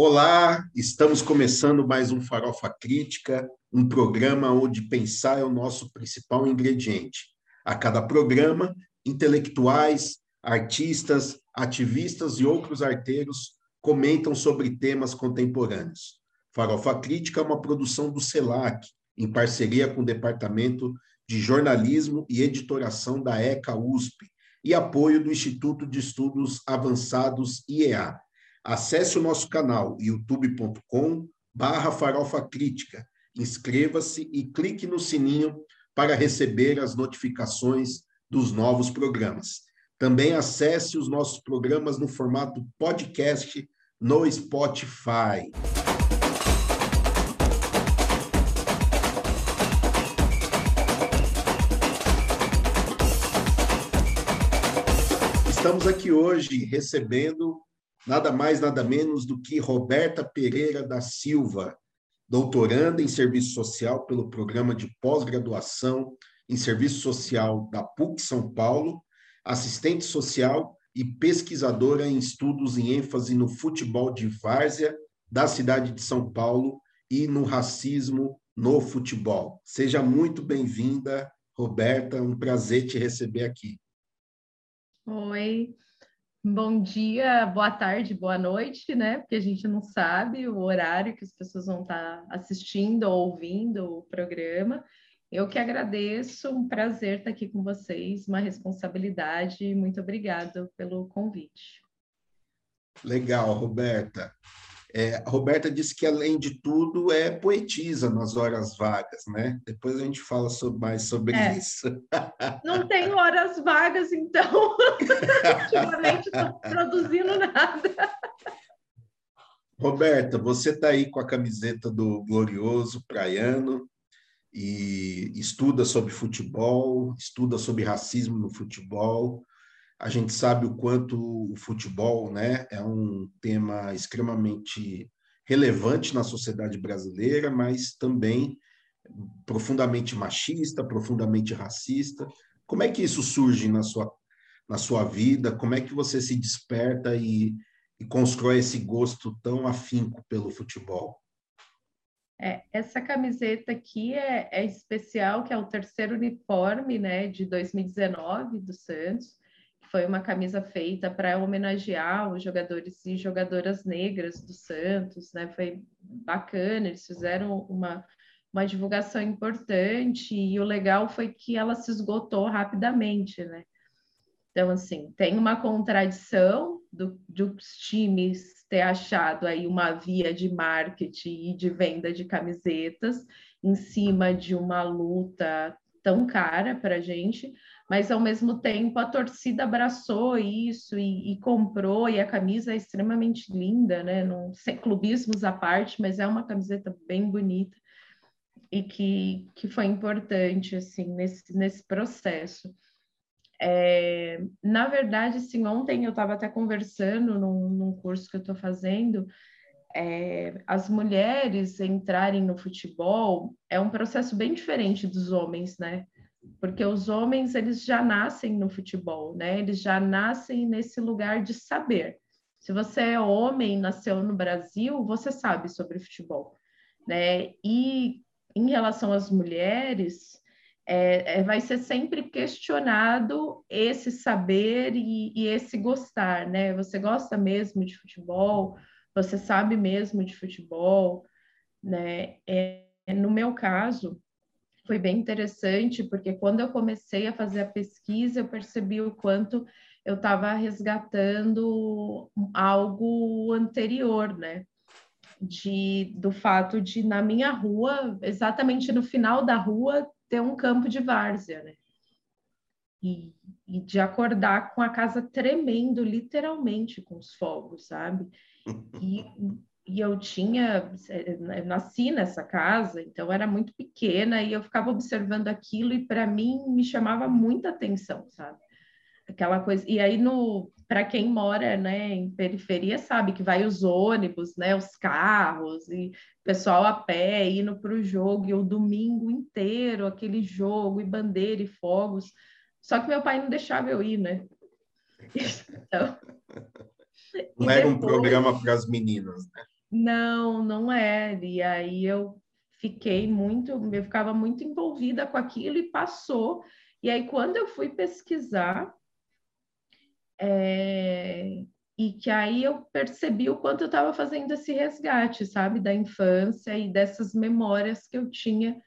Olá, estamos começando mais um Farofa Crítica, um programa onde pensar é o nosso principal ingrediente. A cada programa, intelectuais, artistas, ativistas e outros arteiros comentam sobre temas contemporâneos. Farofa Crítica é uma produção do CELAC, em parceria com o Departamento de Jornalismo e Editoração da ECA USP e apoio do Instituto de Estudos Avançados IEA. Acesse o nosso canal youtube.com barra farofa crítica, inscreva-se e clique no sininho para receber as notificações dos novos programas. Também acesse os nossos programas no formato podcast no Spotify. Estamos aqui hoje recebendo nada mais, nada menos do que Roberta Pereira da Silva, doutoranda em Serviço Social pelo Programa de Pós-Graduação em Serviço Social da PUC São Paulo, assistente social e pesquisadora em estudos em ênfase no futebol de várzea da cidade de São Paulo e no racismo no futebol. Seja muito bem-vinda, Roberta, um prazer te receber aqui. Oi, bom dia, boa tarde, boa noite, né? Porque a gente não sabe o horário que as pessoas vão estar assistindo ou ouvindo o programa. Eu que agradeço, um prazer estar aqui com vocês, uma responsabilidade. Muito obrigado pelo convite. Legal, Roberta. É, a Roberta disse que, além de tudo, é poetisa nas horas vagas, né? Depois a gente fala sobre, mais sobre é. isso. Não tenho horas vagas, então, ultimamente estou produzindo nada. Roberta, você está aí com a camiseta do Glorioso Praiano e estuda sobre futebol, estuda sobre racismo no futebol, a gente sabe o quanto o futebol né, é um tema extremamente relevante na sociedade brasileira, mas também profundamente machista, profundamente racista. Como é que isso surge na sua, na sua vida? Como é que você se desperta e, e constrói esse gosto tão afinco pelo futebol? É, essa camiseta aqui é, é especial, que é o terceiro uniforme né, de 2019 do Santos foi uma camisa feita para homenagear os jogadores e jogadoras negras do Santos, né? Foi bacana, eles fizeram uma, uma divulgação importante e o legal foi que ela se esgotou rapidamente, né? Então, assim, tem uma contradição do, dos times ter achado aí uma via de marketing e de venda de camisetas em cima de uma luta tão cara para a gente, mas ao mesmo tempo a torcida abraçou isso e, e, comprou, e a camisa é extremamente linda, né? Não sei clubismos à parte, mas é uma camiseta bem bonita e que, que foi importante assim nesse, nesse processo. É, na verdade, sim, ontem eu estava até conversando num, num, curso que eu estou fazendo. É, as mulheres entrarem no futebol é um processo bem diferente dos homens, né? Porque os homens eles já nascem no futebol, né? Eles já nascem nesse lugar de saber. Se você é homem, nasceu no Brasil, você sabe sobre futebol, né? E em relação às mulheres, é, é, vai ser sempre questionado esse saber e, e, esse gostar, né? Você gosta mesmo de futebol? Você sabe mesmo de futebol, né? É, no meu caso, foi bem interessante, porque quando eu comecei a fazer a pesquisa, eu percebi o quanto eu estava resgatando algo anterior, né? De, do fato de, na minha rua, exatamente no final da rua, ter um campo de várzea, né? E, e de acordar com a casa tremendo, literalmente, com os fogos, sabe? E e eu tinha, eu nasci nessa casa, então era muito pequena e eu ficava observando aquilo e para mim me chamava muita atenção, sabe? Aquela coisa. E aí no para quem mora, né, em periferia sabe que vai os ônibus, né, os carros e pessoal a pé indo para o jogo e o domingo inteiro aquele jogo e bandeira e fogos. Só que meu pai não deixava eu ir, né? Então, não era depois... um programa para as meninas, né? Não, não é. E aí eu fiquei muito, eu ficava muito envolvida com aquilo e passou. E aí, quando eu fui pesquisar, é, e que aí eu percebi o quanto eu estava fazendo esse resgate, sabe, da infância e dessas memórias que eu tinha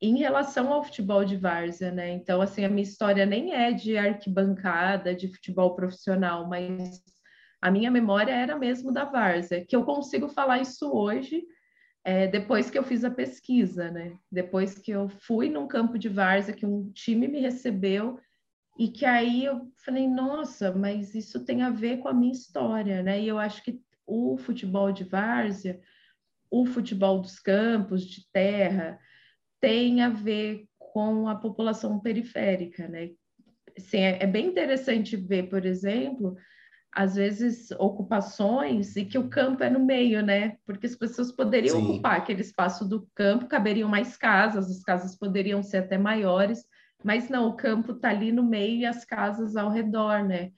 em relação ao futebol de várzea, né? Então, assim, a minha história nem é de arquibancada, de futebol profissional, mas a minha memória era mesmo da várzea, que eu consigo falar isso hoje, é, depois que eu fiz a pesquisa, né? Depois que eu fui num campo de várzea, que um time me recebeu, e que aí eu falei, nossa, mas isso tem a ver com a minha história, né? E eu acho que o futebol de várzea, o futebol dos campos, de terra, tem a ver com a população periférica, né? Assim, é, é bem interessante ver, por exemplo, às vezes ocupações e que o campo é no meio, né? Porque as pessoas poderiam Sim. ocupar aquele espaço do campo, caberiam mais casas, as casas poderiam ser até maiores, mas não, o campo está ali no meio e as casas ao redor, né?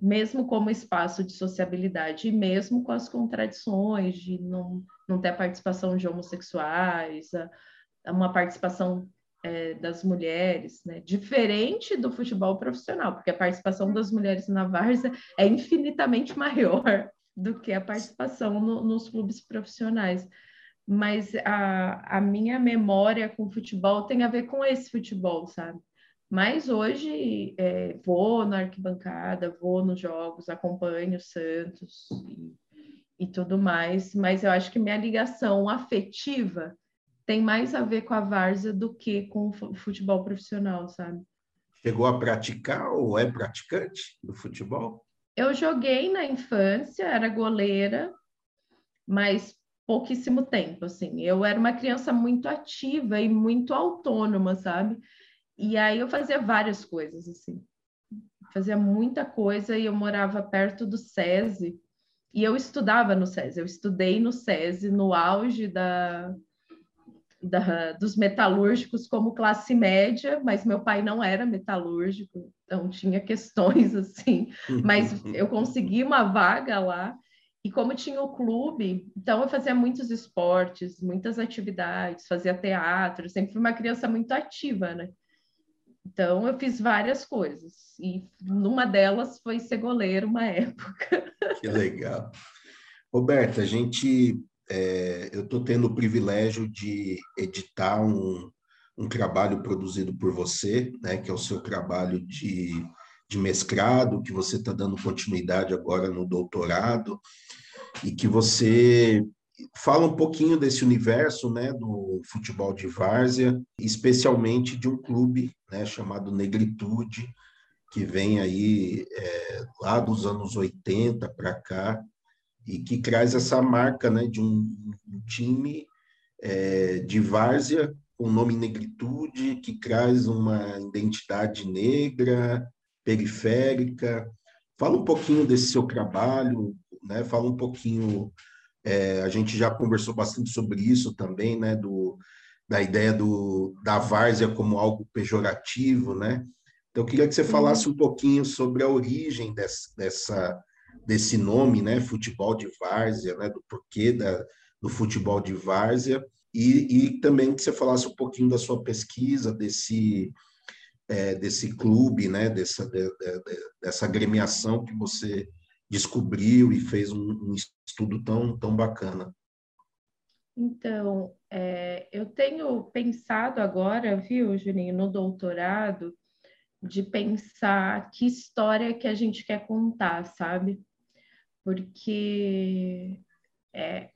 Mesmo como espaço de sociabilidade, e mesmo com as contradições de não, não ter a participação de homossexuais, a, uma participação é, das mulheres, né? Diferente do futebol profissional, porque a participação das mulheres na várzea é infinitamente maior do que a participação no, nos clubes profissionais. Mas a, a minha memória com futebol tem a ver com esse futebol, sabe? Mas hoje é, vou na arquibancada, vou nos jogos, acompanho o Santos e, e tudo mais, mas eu acho que minha ligação afetiva tem mais a ver com a várzea do que com o futebol profissional, sabe? Chegou a praticar ou é praticante do futebol? Eu joguei na infância, era goleira, mas pouquíssimo tempo, assim. Eu era uma criança muito ativa e muito autônoma, sabe? E aí eu fazia várias coisas, assim. Fazia muita coisa e eu morava perto do SESI. E eu estudava no SESI. Eu estudei no SESI no auge da, da, dos metalúrgicos como classe média, mas meu pai não era metalúrgico, então tinha questões assim, mas eu consegui uma vaga lá. E como tinha o clube, então eu fazia muitos esportes, muitas atividades, fazia teatro, sempre fui uma criança muito ativa, né? Então eu fiz várias coisas e numa delas foi ser goleiro uma época. Que legal. Roberta, a gente é, eu estou tendo o privilégio de editar um, um trabalho produzido por você, né, que é o seu trabalho de, de mestrado, que você está dando continuidade agora no doutorado, e que você fala um pouquinho desse universo né, do futebol de várzea, especialmente de um clube né, chamado Negritude, que vem aí é, lá dos anos 80 para cá, e que traz essa marca né, de um, um time é, de várzea com nome Negritude, que traz uma identidade negra, periférica. Fala um pouquinho desse seu trabalho, né? fala um pouquinho. É, a gente já conversou bastante sobre isso também, né? Do, da ideia do, da várzea como algo pejorativo, né? Então, eu queria que você falasse um pouquinho sobre a origem dessa, dessa desse nome, né, futebol de várzea, né, do porquê da, do futebol de várzea, e, e também que você falasse um pouquinho da sua pesquisa, desse, é, desse clube, né, dessa, de, de, dessa agremiação que você descobriu e fez um, um estudo tão, tão bacana. Então, é, eu tenho pensado agora, viu, Juninho, no doutorado, de pensar que história que a gente quer contar, sabe? Porque é,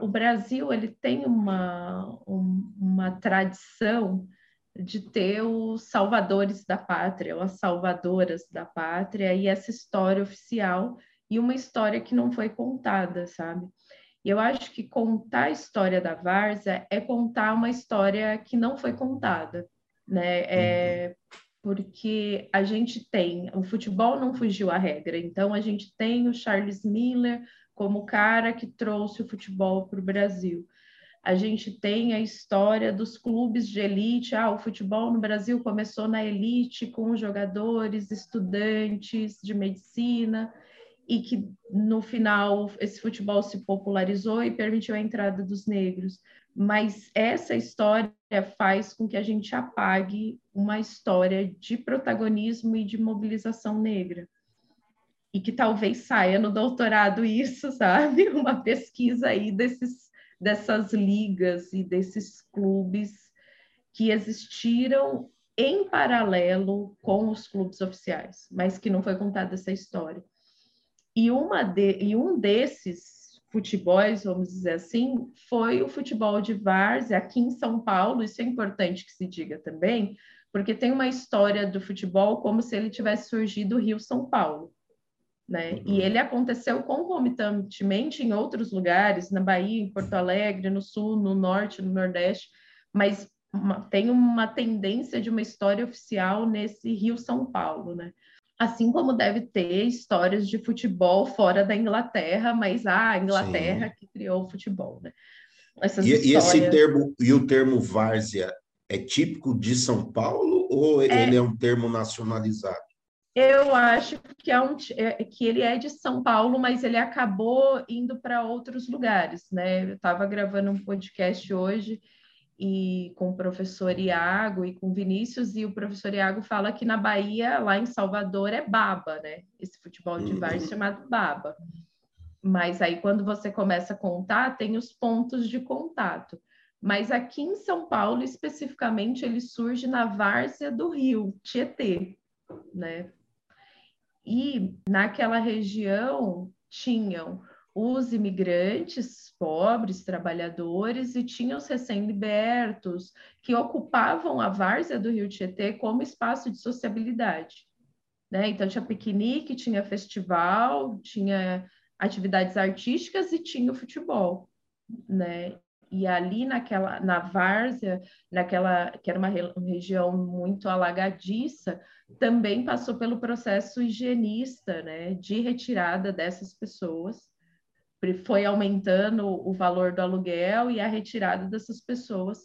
o Brasil ele tem uma, uma tradição de ter os salvadores da pátria, ou as salvadoras da pátria, e essa história oficial, e uma história que não foi contada, sabe? E eu acho que contar a história da Varsa é contar uma história que não foi contada, né? É, uhum porque a gente tem, o futebol não fugiu à regra, então a gente tem o Charles Miller como o cara que trouxe o futebol para o Brasil. A gente tem a história dos clubes de elite. Ah, o futebol no Brasil começou na elite com jogadores, estudantes de medicina, e que no final esse futebol se popularizou e permitiu a entrada dos negros. Mas essa história faz com que a gente apague uma história de protagonismo e de mobilização negra. E que talvez saia no doutorado isso, sabe? Uma pesquisa aí desses, dessas ligas e desses clubes que existiram em paralelo com os clubes oficiais, mas que não foi contada essa história. E, uma de, e um desses futebols, vamos dizer assim, foi o futebol de várzea aqui em São Paulo. Isso é importante que se diga também, porque tem uma história do futebol como se ele tivesse surgido Rio-São Paulo. Né? Uhum. E ele aconteceu concomitantemente em outros lugares, na Bahia, em Porto Alegre, no Sul, no Norte, no Nordeste, mas uma, tem uma tendência de uma história oficial nesse Rio-São Paulo, né? Assim como deve ter histórias de futebol fora da Inglaterra, mas ah, a Inglaterra Sim. que criou o futebol, né? Essas e, histórias... e esse termo e o termo várzea é típico de São Paulo ou é... ele é um termo nacionalizado? Eu acho que, é um, é, que ele é de São Paulo, mas ele acabou indo para outros lugares, né? Eu estava gravando um podcast hoje e com o professor Iago e com Vinícius, e o professor Iago fala que na Bahia, lá em Salvador, é baba, né? Esse futebol de várzea uhum. chamado baba. Mas aí, quando você começa a contar, tem os pontos de contato. Mas aqui em São Paulo, especificamente, ele surge na várzea do Rio, Tietê, né? E naquela região tinham os imigrantes pobres, trabalhadores, e tinha os recém-libertos, que ocupavam a várzea do Rio Tietê como espaço de sociabilidade. Né? Então, tinha piquenique, tinha festival, tinha atividades artísticas e tinha o futebol. Né? E ali naquela, na várzea, naquela que era uma região muito alagadiça, também passou pelo processo higienista, né, de retirada dessas pessoas foi aumentando o valor do aluguel e a retirada dessas pessoas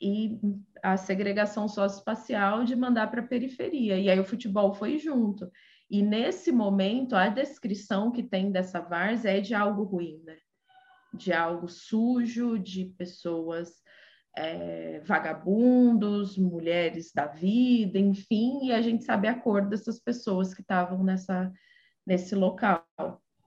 e a segregação socioespacial de mandar para a periferia. E aí o futebol foi junto. E nesse momento, a descrição que tem dessa várzea é de algo ruim, né? De algo sujo, de pessoas é, vagabundos, mulheres da vida, enfim, e a gente sabe a cor dessas pessoas que estavam nessa, nesse local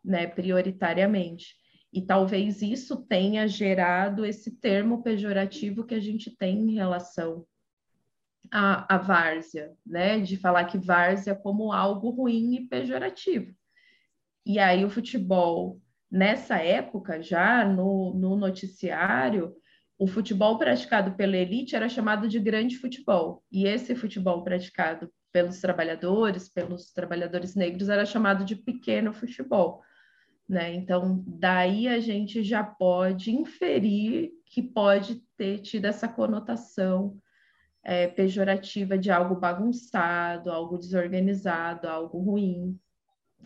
né, prioritariamente. E talvez isso tenha gerado esse termo pejorativo que a gente tem em relação à, à várzea, né? De falar que várzea como algo ruim e pejorativo. E aí o futebol, nessa época, já no, no noticiário, o futebol praticado pela elite era chamado de grande futebol. E esse futebol praticado pelos trabalhadores, pelos trabalhadores negros, era chamado de pequeno futebol. Né? Então, daí a gente já pode inferir que pode ter tido essa conotação é, pejorativa de algo bagunçado, algo desorganizado, algo ruim.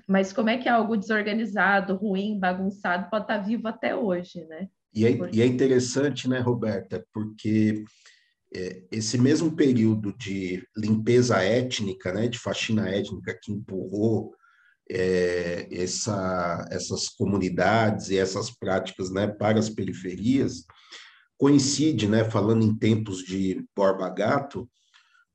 Mas como é que algo desorganizado, ruim, bagunçado pode estar vivo até hoje, né? E é, Porque... e é interessante, né, Roberta, porque é, esse mesmo período de limpeza étnica, né, de faxina étnica que empurrou é, essa, essas comunidades e essas práticas né, para as periferias coincide, né, falando em tempos de Borba Gato,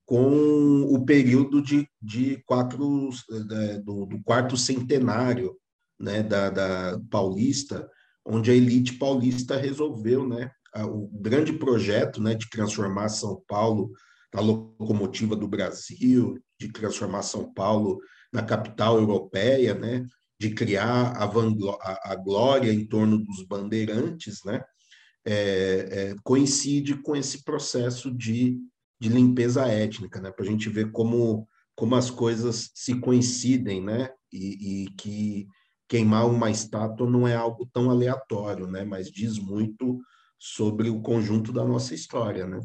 com o período de, de quatro, né, do, do, quarto centenário né, da, da paulista, onde a elite paulista resolveu né, o grande projeto né, de transformar São Paulo na locomotiva do Brasil, de transformar São Paulo na capital europeia, né, de criar a, a, a glória em torno dos bandeirantes, né, é, é, coincide com esse processo de, de limpeza étnica, né, para a gente ver como, como as coisas se coincidem, né, e, e que queimar uma estátua não é algo tão aleatório, né, mas diz muito sobre o conjunto da nossa história, né?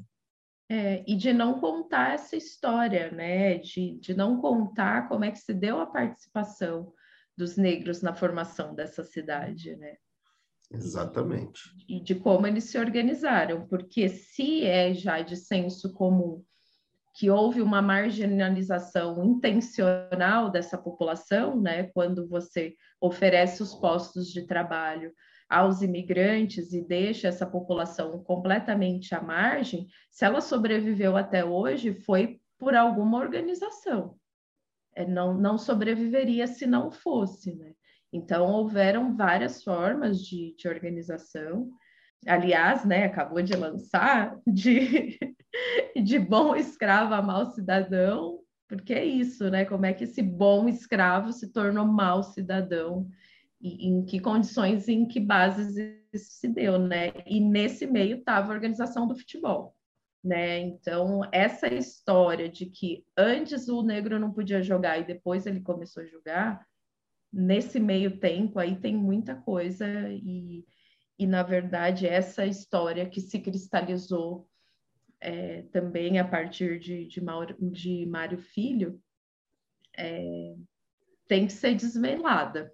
É, e de não contar essa história, né? De, de não contar como é que se deu a participação dos negros na formação dessa cidade, né? Exatamente. E de como eles se organizaram, porque se é já de senso comum que houve uma marginalização intencional dessa população, né, quando você oferece os postos de trabalho aos imigrantes e deixa essa população completamente à margem, se ela sobreviveu até hoje, foi por alguma organização. É, não, não sobreviveria se não fosse, né? Então, houveram várias formas de, de organização. Aliás, né, acabou de lançar de, de bom escravo a mau cidadão, porque é isso, né? Como é que esse bom escravo se tornou mau cidadão? E em que condições, em que bases isso se deu, né? E nesse meio estava a organização do futebol né? Então, essa história de que antes o negro não podia jogar e depois ele começou a jogar, nesse meio tempo aí tem muita coisa e, e na verdade, essa história que se cristalizou é, também a partir de, de, Mauro, de Mário Filho é, tem que ser desvelada,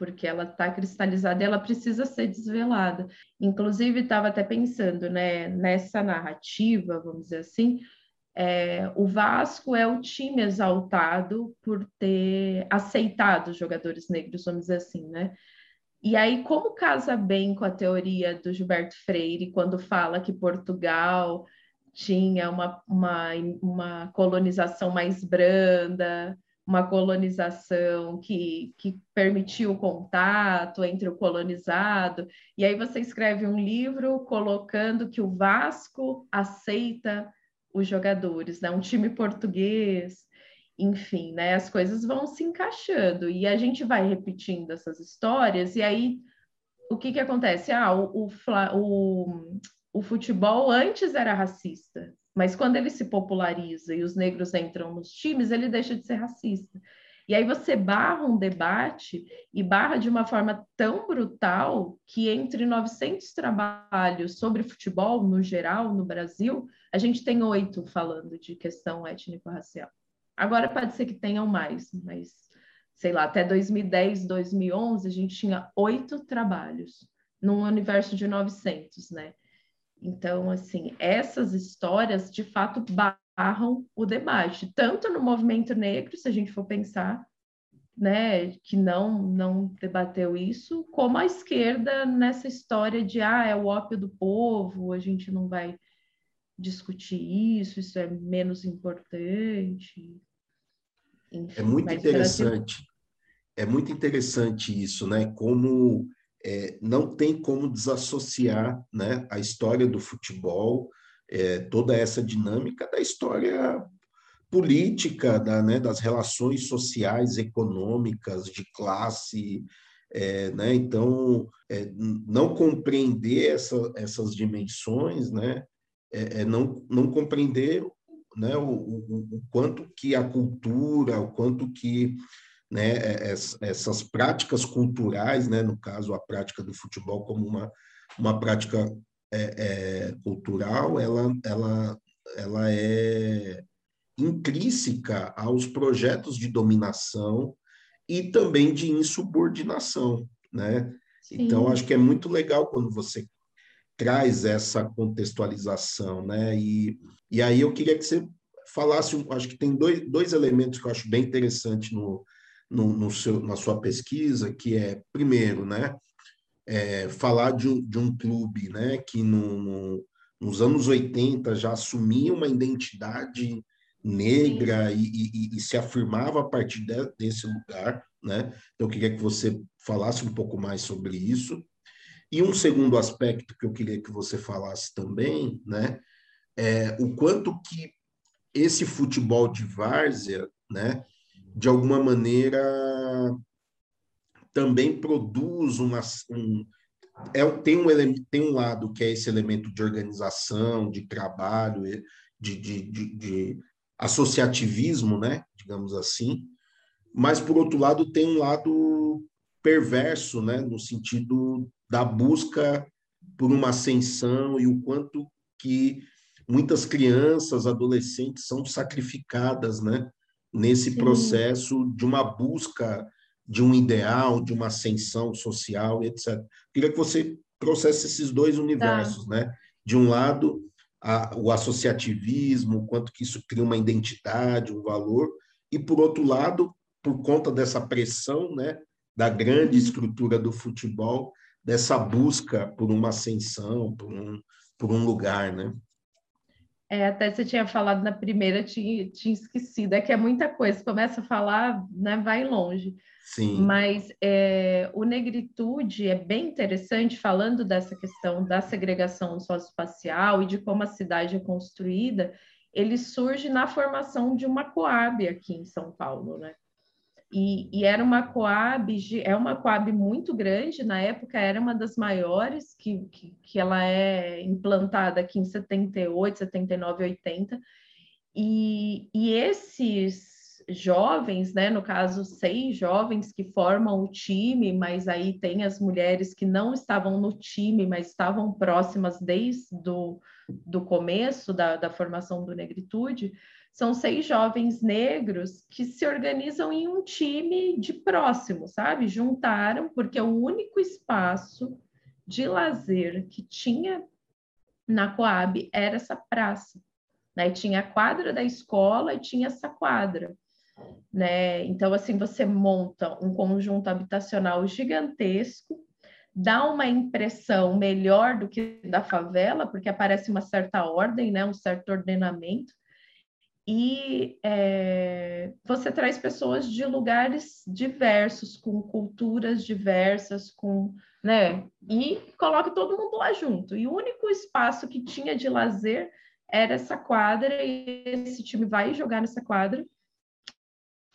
porque ela está cristalizada e ela precisa ser desvelada. Inclusive, estava até pensando né, nessa narrativa, vamos dizer assim, é, o Vasco é o time exaltado por ter aceitado jogadores negros, vamos dizer assim, né? E aí, como casa bem com a teoria do Gilberto Freire, quando fala que Portugal tinha uma, uma, uma colonização mais branda, uma colonização que, que permitiu o contato entre o colonizado, e aí você escreve um livro colocando que o Vasco aceita os jogadores, né? um time português, enfim, né? as coisas vão se encaixando, e a gente vai repetindo essas histórias, e aí o que, que acontece? Ah, o, o, o, o futebol antes era racista, mas quando ele se populariza e os negros entram nos times, ele deixa de ser racista. E aí você barra um debate e barra de uma forma tão brutal que entre 900 trabalhos sobre futebol no geral no Brasil, a gente tem oito falando de questão étnico-racial. Agora pode ser que tenham mais, mas sei lá, até 2010, 2011 a gente tinha oito trabalhos num universo de 900, né? Então, assim, essas histórias de fato barram o debate, tanto no movimento negro, se a gente for pensar, né, que não não debateu isso, como a esquerda nessa história de ah, é o ópio do povo, a gente não vai discutir isso, isso é menos importante. Enfim, é muito interessante. Brasil... É muito interessante isso, né? Como é, não tem como desassociar né, a história do futebol, é, toda essa dinâmica da história política, da, né, das relações sociais, econômicas, de classe. É, né? Então, é, não compreender essa, essas dimensões né, é, é, não, não compreender né, o, o, o quanto que a cultura, o quanto que né, é, essas práticas culturais, né, no caso a prática do futebol como uma, uma prática é, é, cultural, ela, ela, ela é intrínseca aos projetos de dominação e também de insubordinação, né? Então acho que é muito legal quando você traz essa contextualização, né? E, e aí eu queria que você falasse, acho que tem dois, dois elementos que eu acho bem interessante no, no, no seu, na sua pesquisa, que é, primeiro, né, é, falar de um, de um clube né, que no, no, nos anos 80 já assumia uma identidade negra e, e, e, se afirmava a partir de, desse lugar. Né? Então, eu queria que você falasse um pouco mais sobre isso. E um segundo aspecto que eu queria que você falasse também, né, é o quanto que esse futebol de várzea, né, de alguma maneira, também produz uma. Um, é, tem, um, tem um lado que é esse elemento de organização, de trabalho, de, de, de, de associativismo, né? digamos assim, mas, por outro lado, tem um lado perverso, né? no sentido da busca por uma ascensão e o quanto que muitas crianças, adolescentes são sacrificadas, né? Nesse Sim. processo de uma busca de um ideal, de uma ascensão social, etc. Queria que você trouxesse esses dois universos, tá. né? De um lado, a, o associativismo, quanto que isso cria uma identidade, um valor, e, por outro lado, por conta dessa pressão né, da grande estrutura do futebol, dessa busca por uma ascensão, por um, por um lugar, né? É, até você tinha falado na primeira, tinha, tinha esquecido. É que é muita coisa, começa a falar, né, vai longe. Sim. Mas é, o negritude é bem interessante, falando dessa questão da segregação socioespacial e de como a cidade é construída, ele surge na formação de uma Coab aqui em São Paulo, né? E, e, era uma Coab, é uma Coab muito grande, na época era uma das maiores, que, que, que ela é implantada aqui em 78, 79, 80. E, e esses jovens, né, no caso, seis jovens que formam o time, mas aí tem as mulheres que não estavam no time, mas estavam próximas desde do, do começo da, da formação do Negritude, são seis jovens negros que se organizam em um time de próximo, sabe? Juntaram, porque o único espaço de lazer que tinha na Coab era essa praça. Né? Tinha a quadra da escola e tinha essa quadra. Né? Então, assim, você monta um conjunto habitacional gigantesco, dá uma impressão melhor do que da favela, porque aparece uma certa ordem, né? um certo ordenamento, e é, você traz pessoas de lugares diversos, com culturas diversas, com, né? E coloca todo mundo lá junto. E o único espaço que tinha de lazer era essa quadra, e esse time vai jogar nessa quadra.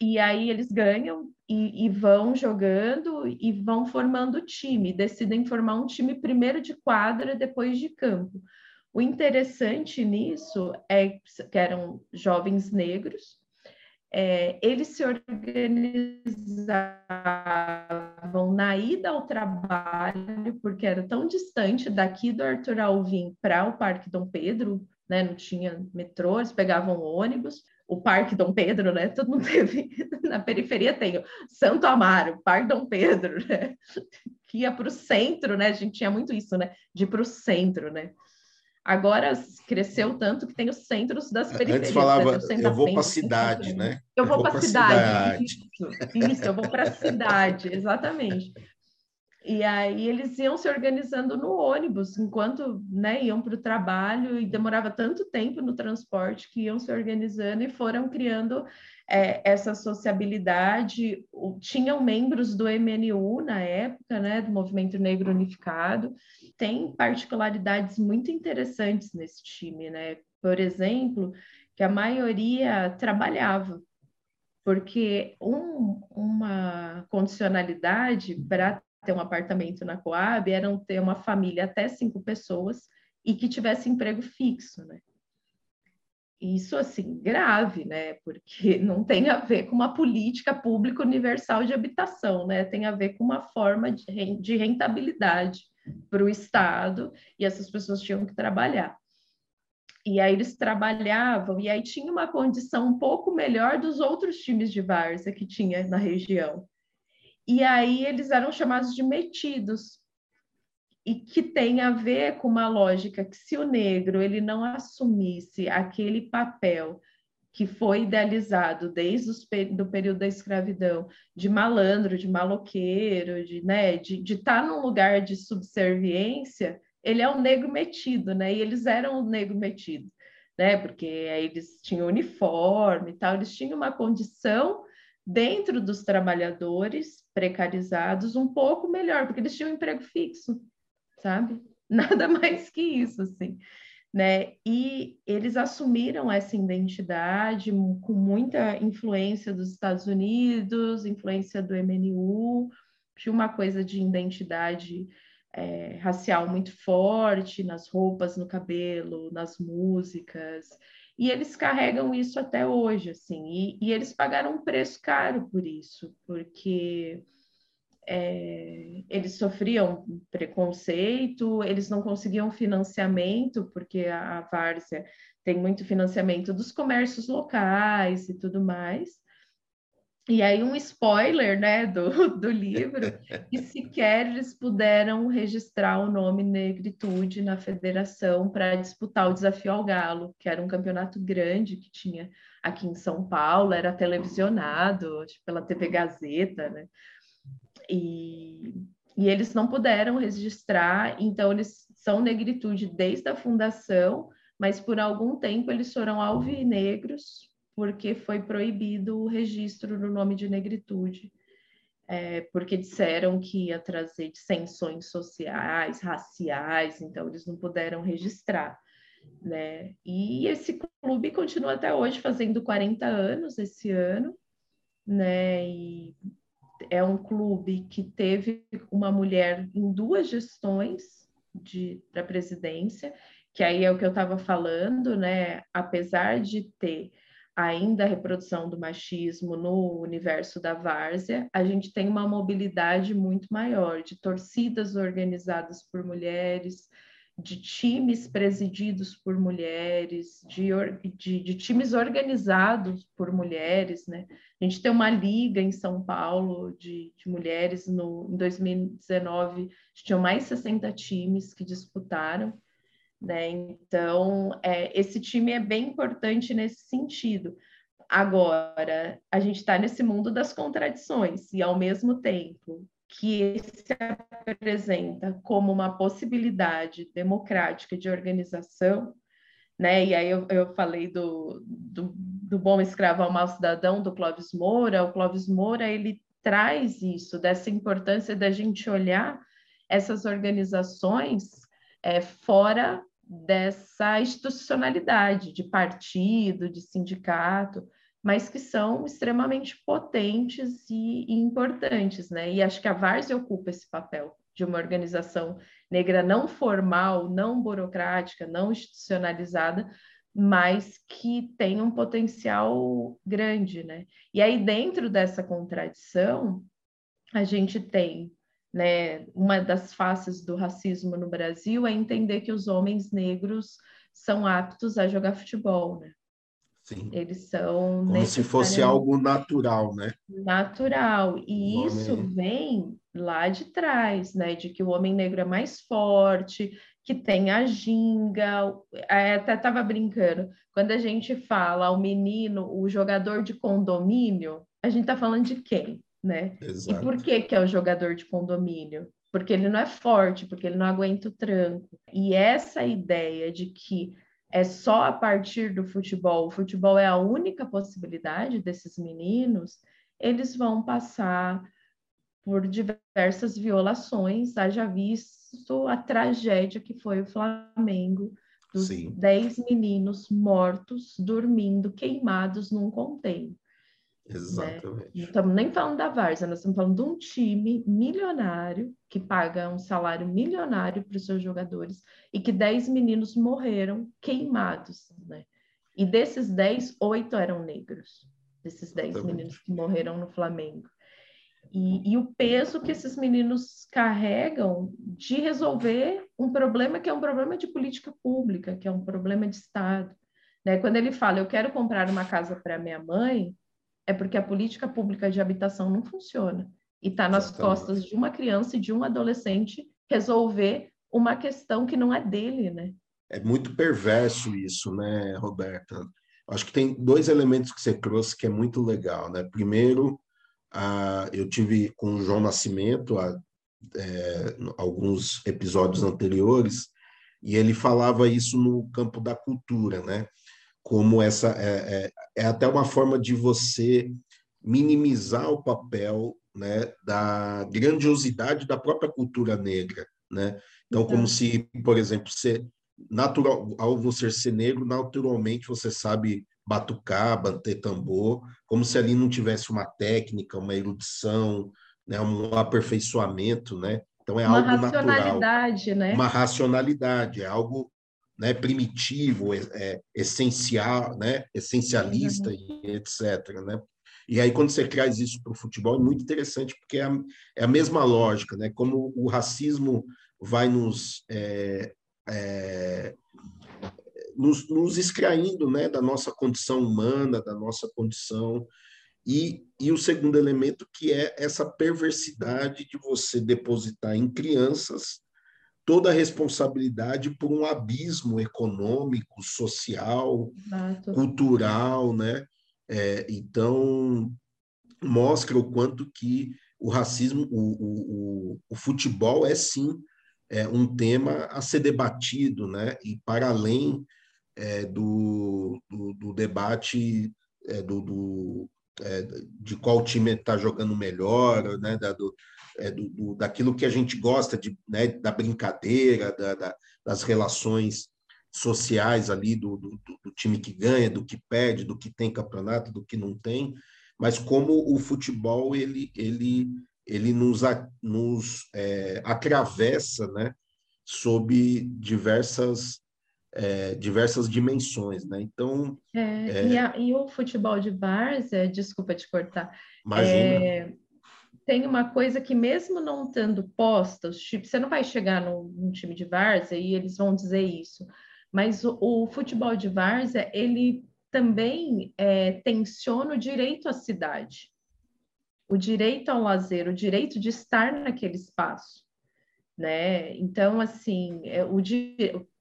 E aí eles ganham e, e vão jogando e vão formando time, decidem formar um time primeiro de quadra, depois de campo. O interessante nisso é que eram jovens negros, é, eles se organizavam na ida ao trabalho, porque era tão distante daqui do Arthur Alvim para o Parque Dom Pedro, né? Não tinha metrô, eles pegavam ônibus. O Parque Dom Pedro, né? Todo mundo teve na periferia tem o Santo Amaro, Parque Dom Pedro, né? Que ia para o centro, né? A gente tinha muito isso, né? De ir para o centro, né? Agora cresceu tanto que tem os centros das periferias. Antes falava, eu vou para a cidade, né? Eu, vou, vou para a cidade. Isso, isso, eu vou para a cidade, exatamente. E aí eles iam se organizando no ônibus, enquanto né, iam para o trabalho, e demorava tanto tempo no transporte que iam se organizando e foram criando é, essa sociabilidade. Tinham membros do MNU na época, né, do Movimento Negro Unificado, tem particularidades muito interessantes nesse time, né? Por exemplo, que a maioria trabalhava, porque um, uma condicionalidade para ter um apartamento na Coab era ter uma família até cinco pessoas e que tivesse emprego fixo, né? Isso, assim, grave, né? Porque não tem a ver com uma política pública universal de habitação, né? Tem a ver com uma forma de rentabilidade para o Estado e essas pessoas tinham que trabalhar. E aí eles trabalhavam, e aí tinha uma condição um pouco melhor dos outros times de várzea que tinha na região. E aí eles eram chamados de metidos, e que tem a ver com uma lógica que se o negro ele não assumisse aquele papel que foi idealizado desde o período da escravidão, de malandro, de maloqueiro, de né, de estar tá num lugar de subserviência, ele é um negro metido, né? E eles eram um negro metido, né? Porque aí eles tinham uniforme e tal, eles tinham uma condição dentro dos trabalhadores precarizados um pouco melhor, porque eles tinham um emprego fixo, sabe? Nada mais que isso, assim né? E eles assumiram essa identidade com muita influência dos Estados Unidos, influência do MNU, tinha uma coisa de identidade é, racial muito forte nas roupas, no cabelo, nas músicas, e eles carregam isso até hoje, assim, e, e eles pagaram um preço caro por isso, porque é, eles sofriam preconceito, eles não conseguiam financiamento, porque a, a Várzea tem muito financiamento dos comércios locais e tudo mais. E aí um spoiler, né, do, do livro, que sequer eles puderam registrar o nome Negritude na federação para disputar o Desafio ao Galo, que era um campeonato grande que tinha aqui em São Paulo, era televisionado pela TV Gazeta, né? E, e eles não puderam registrar, então eles são negritude desde a fundação, mas por algum tempo eles foram alvinegros, porque foi proibido o registro do nome de negritude, é, porque disseram que ia trazer dissensões sociais, raciais, então eles não puderam registrar. Né? E esse clube continua até hoje fazendo 40 anos esse ano, né? E é um clube que teve uma mulher em duas gestões de para presidência, que aí é o que eu estava falando, né? Apesar de ter ainda a reprodução do machismo no universo da várzea, a gente tem uma mobilidade muito maior de torcidas organizadas por mulheres, de times presididos por mulheres, de, de, de, times organizados por mulheres, né? A gente tem uma liga em São Paulo de, de mulheres, no, em 2019 tinham mais 60 times que disputaram, né? Então, é, esse time é bem importante nesse sentido. Agora, a gente está nesse mundo das contradições, e ao mesmo tempo que se apresenta como uma possibilidade democrática de organização, né? E aí eu, eu falei do, do, do, bom escravo ao mau cidadão do Clóvis Moura. O Clóvis Moura ele traz isso dessa importância da gente olhar essas organizações é, fora dessa institucionalidade de partido, de sindicato, mas que são extremamente potentes e, e importantes, né? E acho que a Várzea ocupa esse papel de uma organização negra não formal, não burocrática, não institucionalizada, mas que tem um potencial grande, né? E aí dentro dessa contradição, a gente tem, né, uma das faces do racismo no Brasil é entender que os homens negros são aptos a jogar futebol, né? Sim. Eles são. Como se fosse algo natural, né? Natural. E o isso homem... vem lá de trás, né? De que o homem negro é mais forte, que tem a ginga. Até estava brincando. Quando a gente fala o menino, o jogador de condomínio, a gente está falando de quem, né? Exato. E por que, que é o jogador de condomínio? Porque ele não é forte, porque ele não aguenta o tranco. E essa ideia de que é só a partir do futebol, o futebol é a única possibilidade desses meninos, eles vão passar por diversas violações, haja visto a tragédia que foi o Flamengo, dos Sim. dez meninos mortos, dormindo, queimados num container. Exatamente. Né? Não estamos nem falando da Várzea, nós estamos falando de um time milionário que paga um salário milionário para os seus jogadores e que 10 meninos morreram queimados, né? E desses 10, oito eram negros, desses 10 meninos que morreram no Flamengo. E, e, o peso que esses meninos carregam de resolver um problema que é um problema de política pública, que é um problema de Estado. Né? Quando ele fala, eu quero comprar uma casa para minha mãe, é porque a política pública de habitação não funciona. E está nas costas de uma criança e de um adolescente resolver uma questão que não é dele, né? É muito perverso isso, né, Roberta? Acho que tem dois elementos que você trouxe que é muito legal, né? Primeiro, eu tive com o João Nascimento há é, alguns episódios anteriores e ele falava isso no campo da cultura, né? Como essa é, é, é, até uma forma de você minimizar o papel né, da grandiosidade da própria cultura negra, né? Então, como se, por exemplo, ser natural, ao você ser negro, naturalmente você sabe batucar, bater tambor, como se ali não tivesse uma técnica, uma erudição, né, um aperfeiçoamento, né? Então é uma algo natural. Uma racionalidade, né? Uma racionalidade, é algo né, primitivo, é, essencial, né, essencialista uhum. e etc. Né? E aí, quando você traz isso para o futebol, é muito interessante, porque é a, é a, mesma lógica, né? como o racismo vai nos, é, é, nos, nos extraindo né? da nossa condição humana, da nossa condição. E, e o segundo elemento, que é essa perversidade de você depositar em crianças toda a responsabilidade por um abismo econômico, social, Exato. cultural, né? É, então, mostra o quanto que o racismo, o, o, o, futebol é sim é, um tema a ser debatido, né? E para além é, do, do, do, debate é, do, do é, de qual time está jogando melhor, né? Da, do, é, do, daquilo que a gente gosta de, né? da brincadeira, da, da, das relações sociais ali do, do, do, time que ganha, do que perde, do que tem campeonato, do que não tem, mas como o futebol ele, ele ele nos, nos é, atravessa né, sob diversas, é, diversas dimensões. Né? Então, é, é e, a, e, o futebol de várzea, desculpa te cortar, é, tem uma coisa que mesmo não estando posta, você não vai chegar num, num, time de várzea e eles vão dizer isso, mas o, o futebol de várzea, ele também é, tensiona o direito à cidade o direito ao lazer, o direito de estar naquele espaço, né? Então, assim, é, o,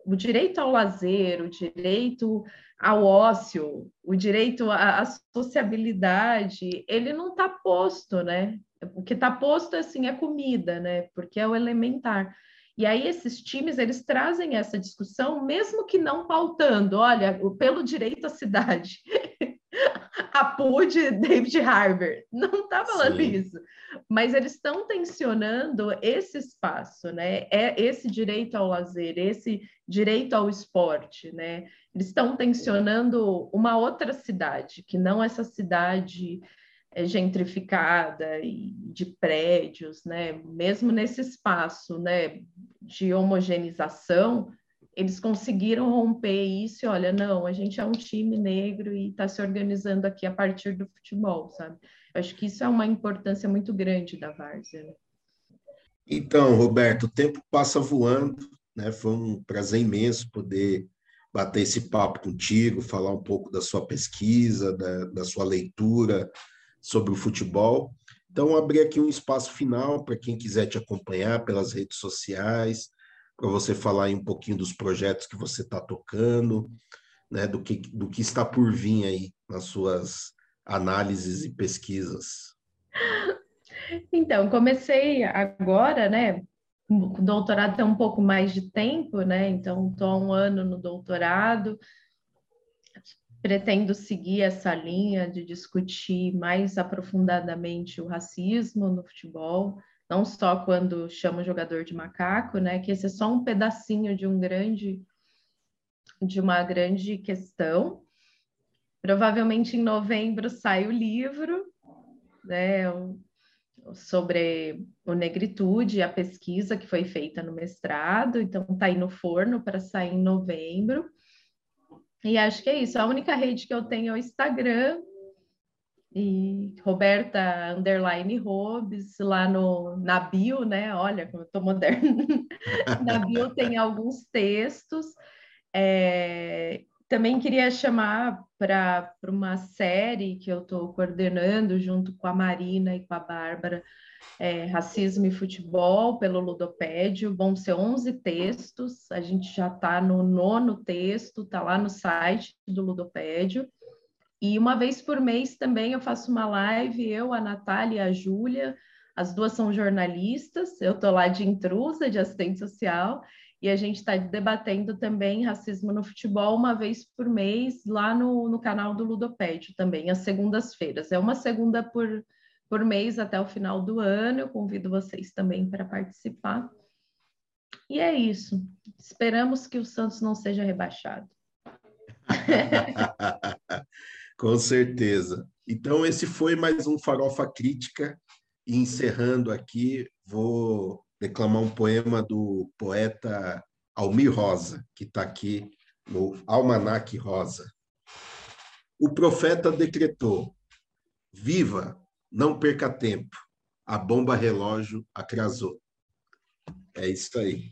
o direito ao lazer, o direito ao ócio, o direito à, à sociabilidade, ele não está posto, né? O que está posto, assim, é comida, né? Porque é o elementar. E aí esses times, eles trazem essa discussão, mesmo que não pautando, olha, pelo direito à cidade, a PUD David Harbour. Não está falando Sim. isso. Mas eles estão tensionando esse espaço, né? É esse direito ao lazer, esse direito ao esporte, né? Eles estão tensionando uma outra cidade, que não essa cidade é, gentrificada e de prédios, né? Mesmo nesse espaço, né, de homogeneização, eles conseguiram romper isso e olha, não, a gente é um time negro e está se organizando aqui a partir do futebol, sabe? Eu acho que isso é uma importância muito grande da Várzea. Né? Então, Roberto, o tempo passa voando, né? Foi um prazer imenso poder bater esse papo contigo, falar um pouco da sua pesquisa, da, da sua leitura sobre o futebol. Então, abrir aqui um espaço final para quem quiser te acompanhar pelas redes sociais, para você falar um pouquinho dos projetos que você está tocando, né, do, que, do que está por vir aí nas suas análises e pesquisas. Então, comecei agora, né? O doutorado tem um pouco mais de tempo, né? Então, estou há um ano no doutorado. Pretendo seguir essa linha de discutir mais aprofundadamente o racismo no futebol não só quando chama o jogador de macaco, né? Que esse é só um pedacinho de um grande de uma grande questão. Provavelmente em novembro sai o livro, né? Sobre o negritude, a pesquisa que foi feita no mestrado, então está aí no forno para sair em novembro. E acho que é isso. A única rede que eu tenho é o Instagram, e Roberta Underline Robes, lá no, na bio, né? Olha como eu tô moderna. na bio tem alguns textos. É, também queria chamar para uma série que eu estou coordenando junto com a Marina e com a Bárbara, é, Racismo e Futebol, pelo Ludopédio. Vão ser 11 textos, a gente já está no nono texto, está lá no site do Ludopédio. E uma vez por mês também eu faço uma live, eu, a Natália e a Júlia, as duas são jornalistas, eu estou lá de intrusa, de assistente social, e a gente está debatendo também racismo no futebol uma vez por mês lá no, no canal do Ludopédio também, às segundas-feiras. É uma segunda por, por mês até o final do ano, eu convido vocês também para participar. E é isso. Esperamos que o Santos não seja rebaixado. Com certeza. Então, esse foi mais um Farofa Crítica. E encerrando aqui, vou declamar um poema do poeta Almir Rosa, que está aqui no Almanac Rosa. O profeta decretou: Viva, não perca tempo. A bomba relógio atrasou. É isso aí.